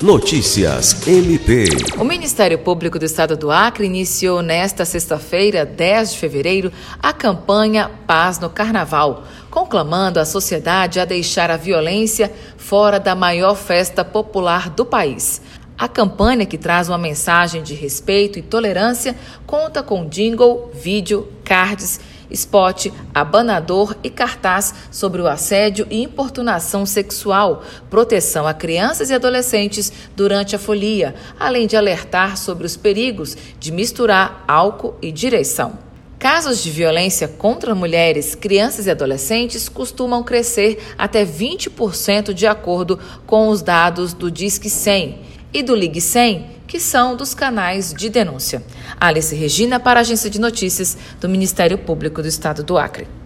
Notícias MP. O Ministério Público do Estado do Acre iniciou nesta sexta-feira, 10 de fevereiro, a campanha Paz no Carnaval, conclamando a sociedade a deixar a violência fora da maior festa popular do país. A campanha, que traz uma mensagem de respeito e tolerância, conta com jingle, vídeo, cards, spot, abanador e cartaz sobre o assédio e importunação sexual, proteção a crianças e adolescentes durante a folia, além de alertar sobre os perigos de misturar álcool e direção. Casos de violência contra mulheres, crianças e adolescentes costumam crescer até 20% de acordo com os dados do Disque 100 e do Ligue 100, que são dos canais de denúncia. Alice Regina para a Agência de Notícias do Ministério Público do Estado do Acre.